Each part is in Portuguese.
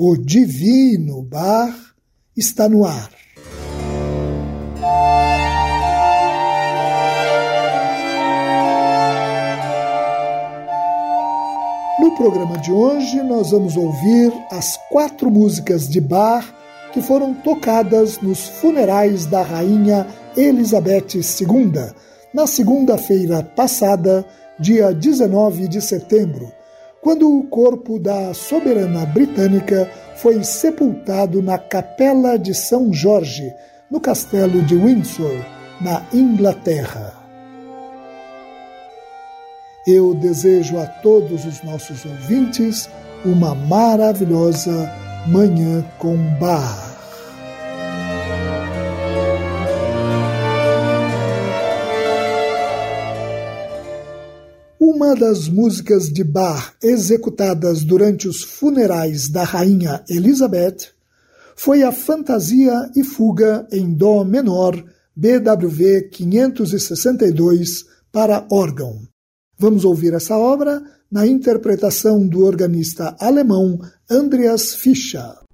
o divino bar está no ar. No programa de hoje, nós vamos ouvir as quatro músicas de bar que foram tocadas nos funerais da Rainha Elizabeth II, na segunda-feira passada, dia 19 de setembro, quando o corpo da soberana britânica foi sepultado na Capela de São Jorge, no Castelo de Windsor, na Inglaterra. Eu desejo a todos os nossos ouvintes uma maravilhosa Manhã com Bar. Uma das músicas de Bach executadas durante os funerais da rainha Elizabeth foi a Fantasia e Fuga em Dó menor BWV 562 para órgão. Vamos ouvir essa obra na interpretação do organista alemão Andreas Fischer.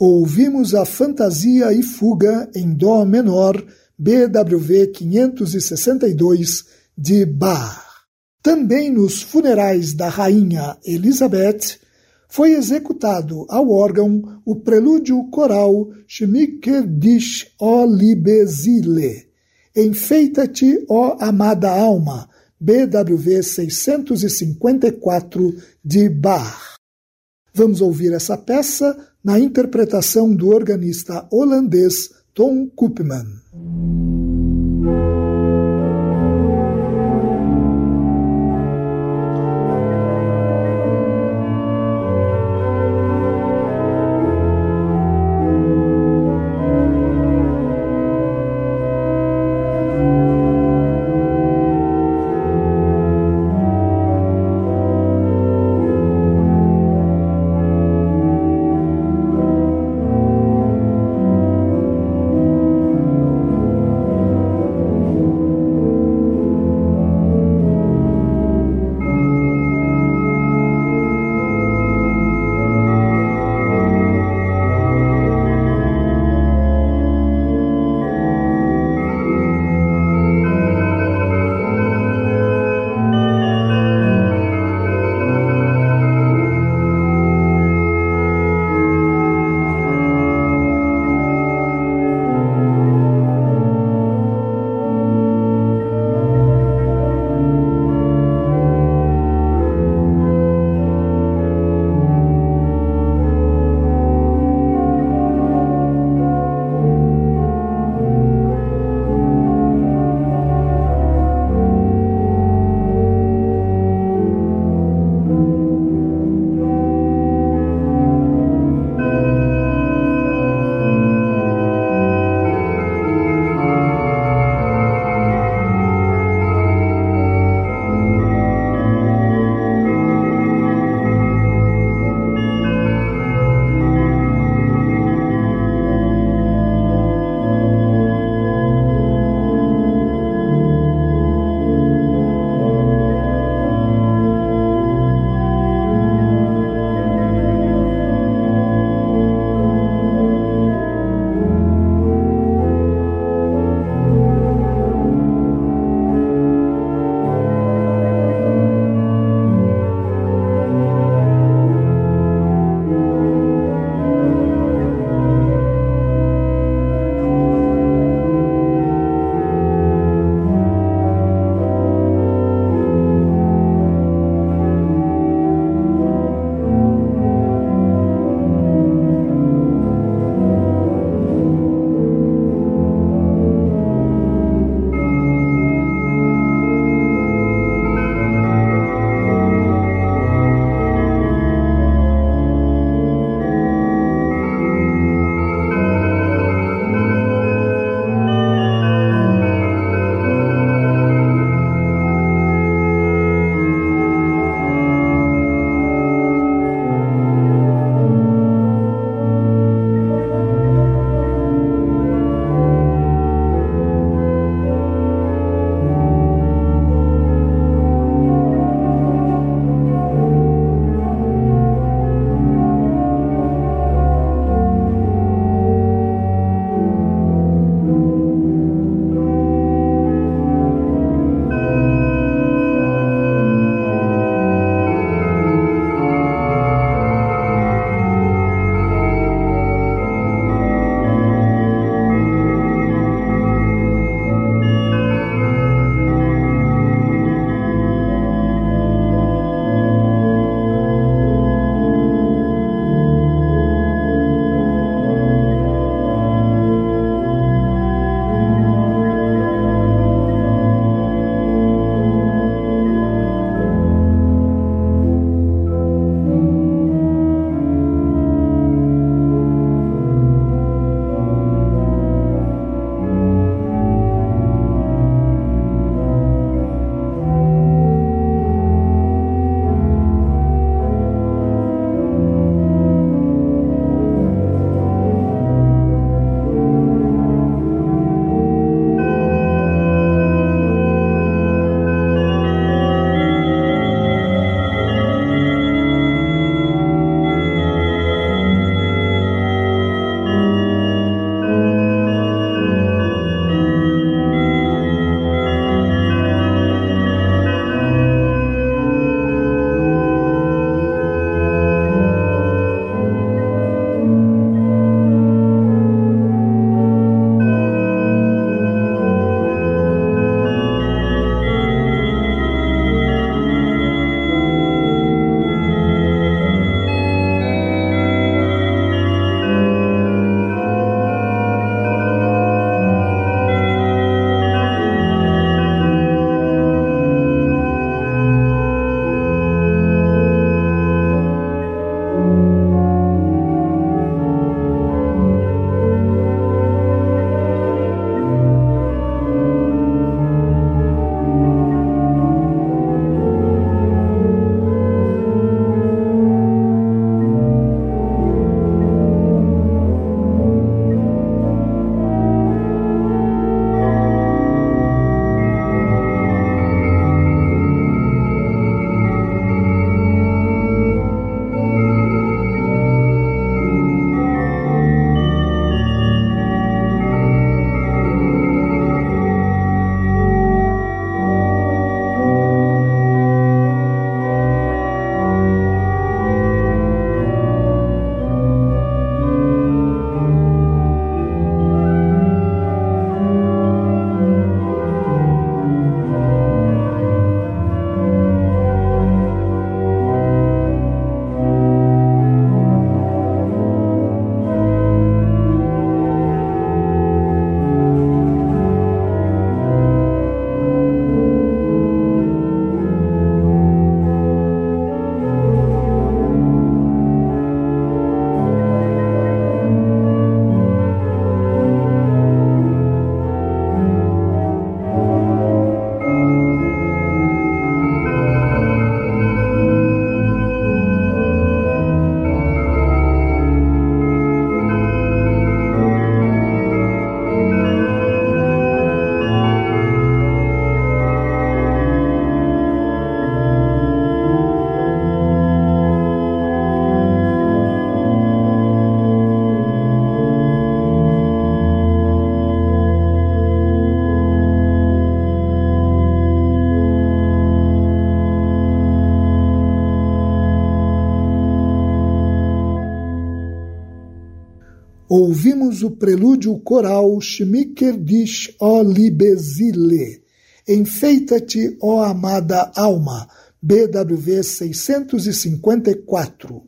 Ouvimos a Fantasia e Fuga em Dó menor, BWV 562, de Bach. Também nos funerais da Rainha Elizabeth, foi executado ao órgão o prelúdio coral Schmicker dich, ó Libesile, Enfeita-te, ó amada alma, BWV 654 de Bach. Vamos ouvir essa peça na interpretação do organista holandês Tom Koopman. Ouvimos o prelúdio coral Schmicker dich, ó Libesile, Enfeita-te, ó amada alma, BWV 654.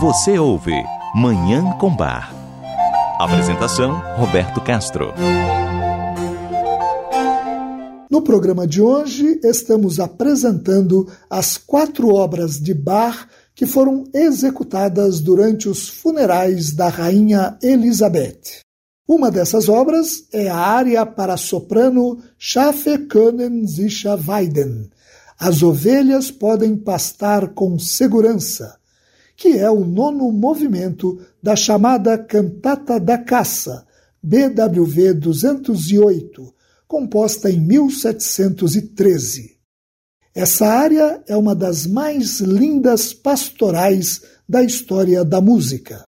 Você ouve Manhã com Bar. Apresentação: Roberto Castro. No programa de hoje, estamos apresentando as quatro obras de Bach que foram executadas durante os funerais da Rainha Elizabeth. Uma dessas obras é a área para soprano Schafe können sicher weiden. As ovelhas podem pastar com segurança, que é o nono movimento da chamada Cantata da Caça, BWV 208, composta em 1713. Essa área é uma das mais lindas pastorais da história da música.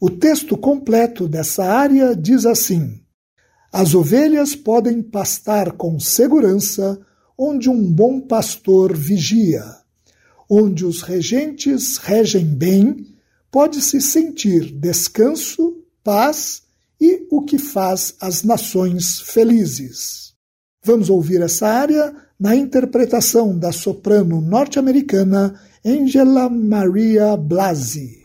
O texto completo dessa área diz assim: As ovelhas podem pastar com segurança onde um bom pastor vigia. Onde os regentes regem bem, pode-se sentir descanso, paz e o que faz as nações felizes. Vamos ouvir essa área na interpretação da soprano norte-americana Angela Maria Blasi.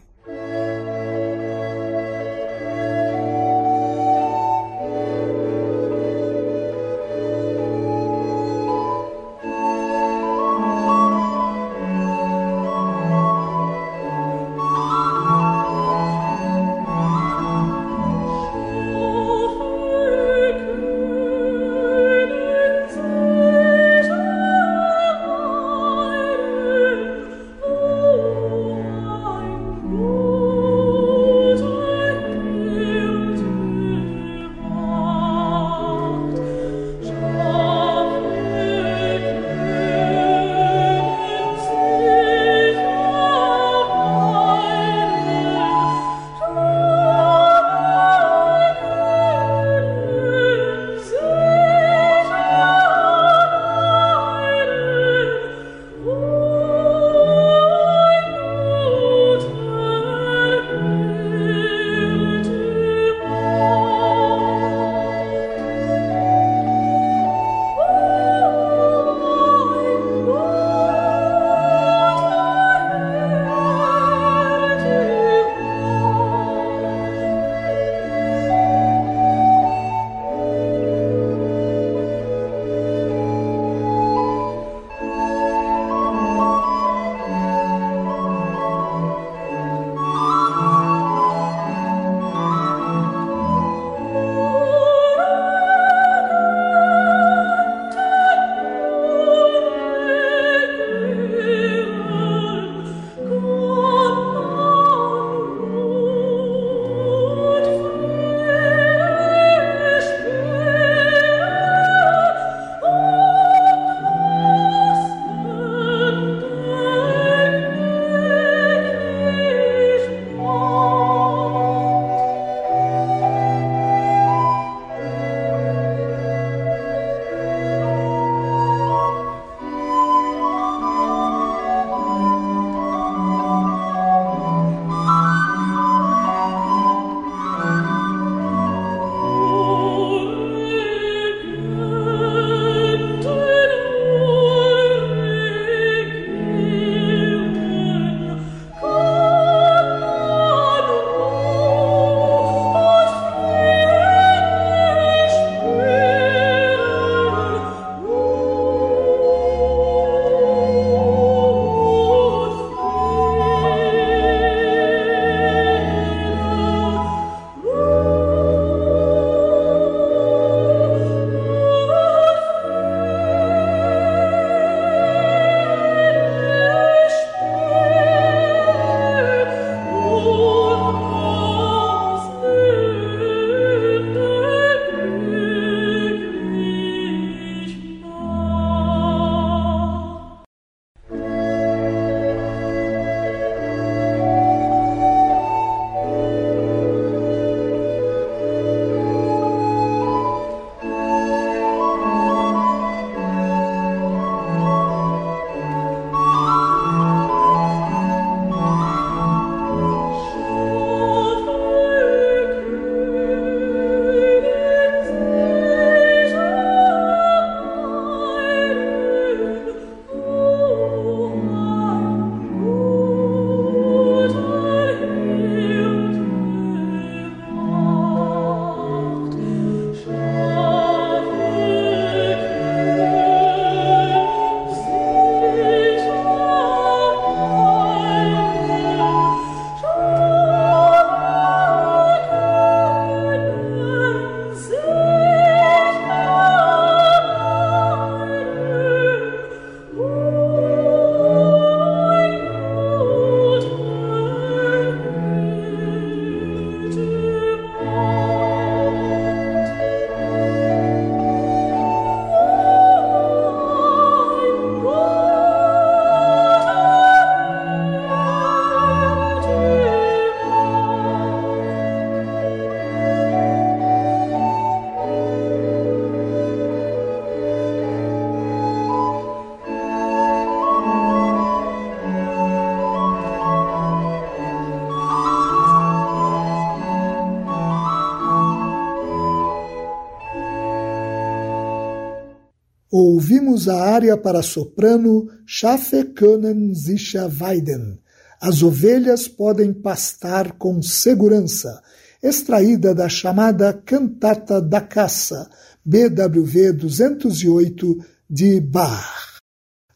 Ouvimos a área para soprano Schafe können sicher weiden. As ovelhas podem pastar com segurança, extraída da chamada Cantata da Caça, BWV 208 de Bach.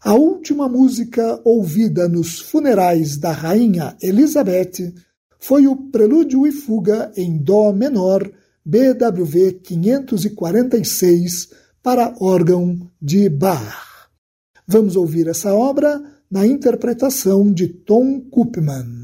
A última música ouvida nos funerais da rainha Elizabeth foi o Prelúdio e Fuga em Dó menor, BWV 546, para órgão de Bach. Vamos ouvir essa obra na interpretação de Tom Koopman.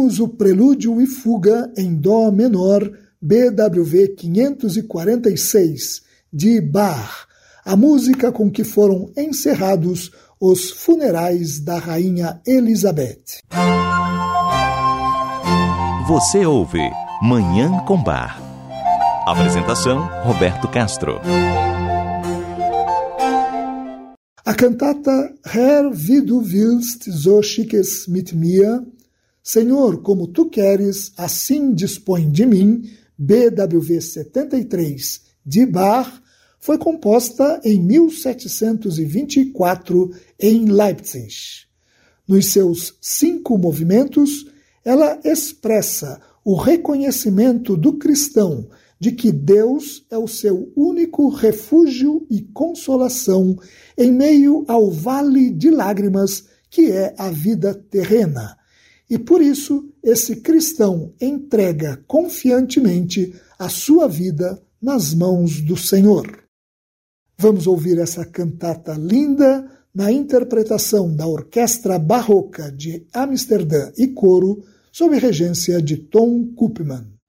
Ouvimos o prelúdio e fuga em Dó menor BWV 546 de Bach, a música com que foram encerrados os funerais da Rainha Elizabeth. Você ouve Manhã com Bar. Apresentação Roberto Castro. A cantata Herr, wie du willst, so schickes mit mir Senhor, como tu queres, assim dispõe de mim, BWV 73 de Bach, foi composta em 1724 em Leipzig. Nos seus cinco movimentos, ela expressa o reconhecimento do cristão de que Deus é o seu único refúgio e consolação em meio ao vale de lágrimas que é a vida terrena e por isso esse cristão entrega confiantemente a sua vida nas mãos do Senhor. Vamos ouvir essa cantata linda na interpretação da Orquestra Barroca de Amsterdã e Coro, sob regência de Tom Koopman.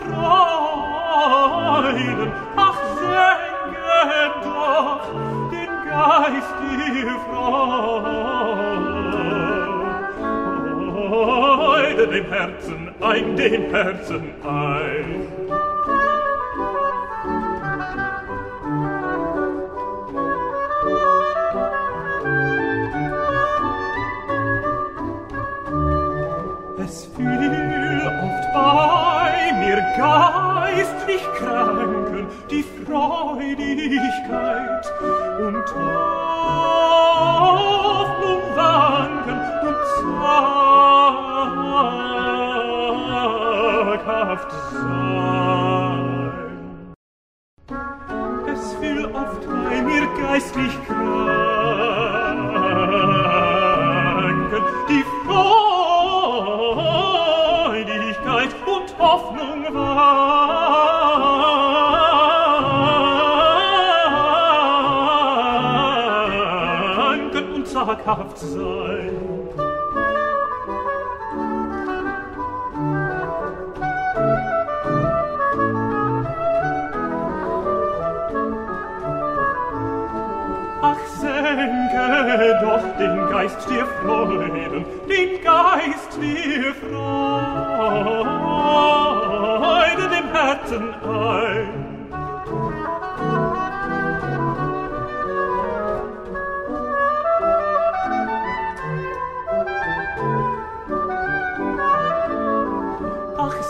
freuden ach senke doch den geist die freude. Dem herzen ein dem herzen ein. So.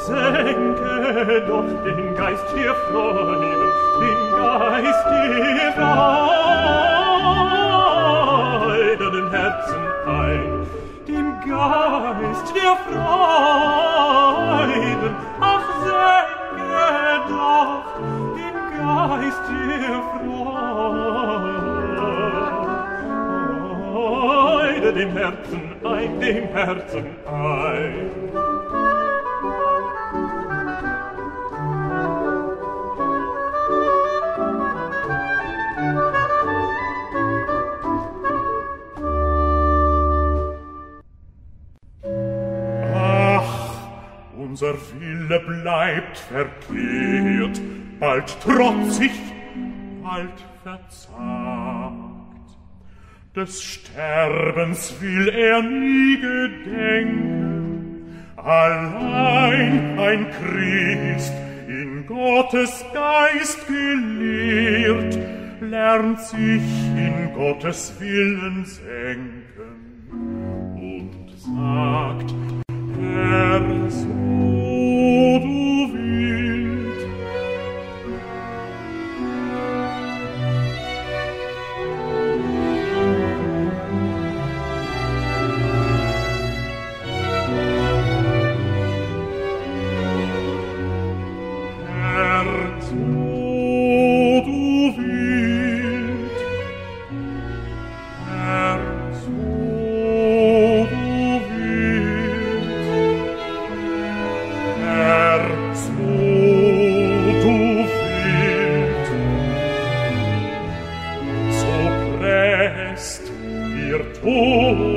senke doch den Geist dir vornehmen, den Geist dir Freude dem Herzen ein, dem Geist dir Freuden, ach senke doch den Geist dir Freude dem Herzen ein, dem Herzen ein. Wille bleibt verkehrt, bald trotzig, bald verzagt. Des Sterbens will er nie gedenken, allein ein Christ, in Gottes Geist gelehrt, lernt sich in Gottes Willen senken und sagt, Herr, so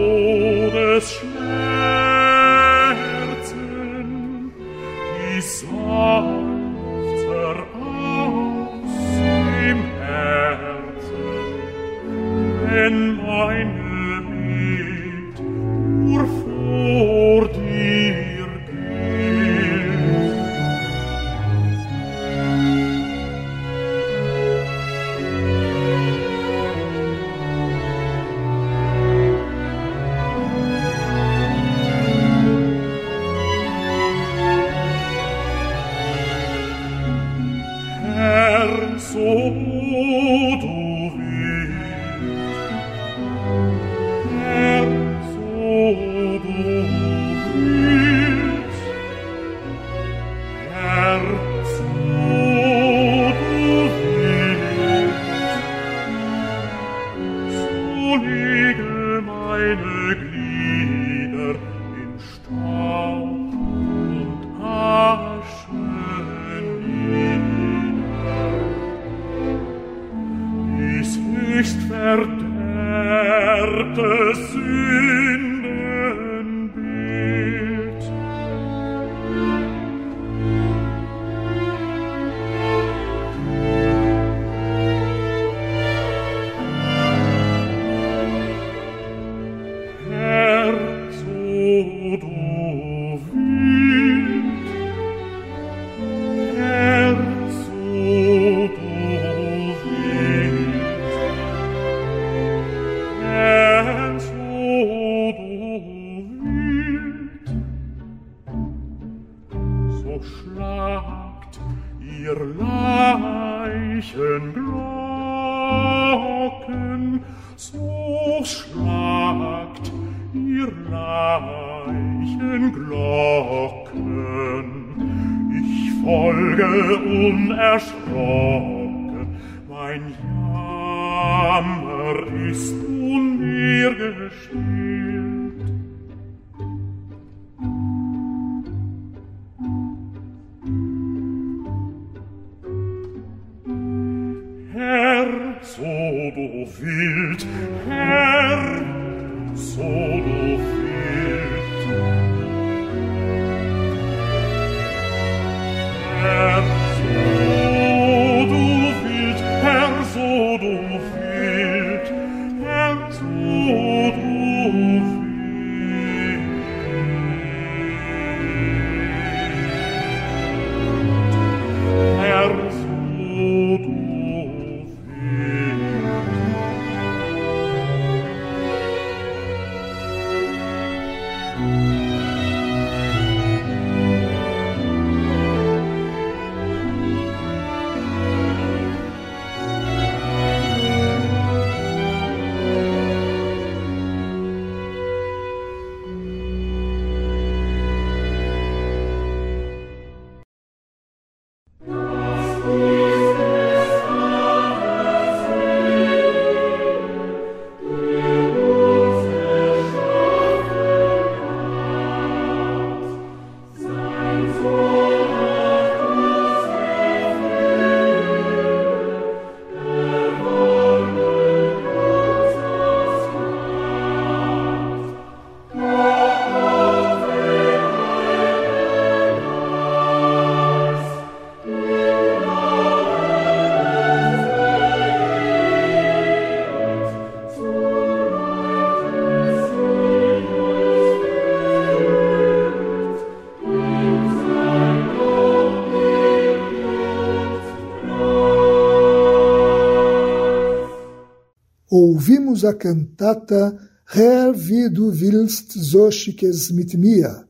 ouvimos a cantata Herr, wie du willst, so schickes mit mir.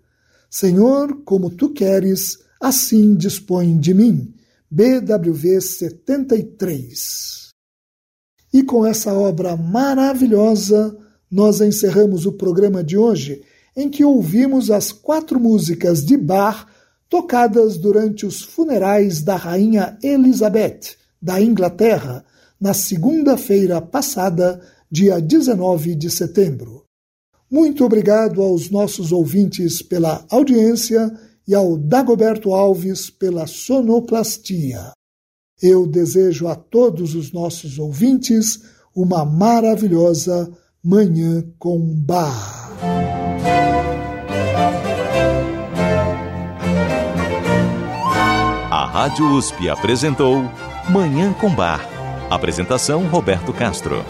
Senhor, como tu queres, assim dispõe de mim. BWV 73. E com essa obra maravilhosa, nós encerramos o programa de hoje, em que ouvimos as quatro músicas de Bach tocadas durante os funerais da Rainha Elizabeth, da Inglaterra, na segunda-feira passada, dia 19 de setembro. Muito obrigado aos nossos ouvintes pela audiência e ao Dagoberto Alves pela sonoplastia. Eu desejo a todos os nossos ouvintes uma maravilhosa Manhã com Bar. A Rádio USP apresentou Manhã com Bar. Apresentação Roberto Castro.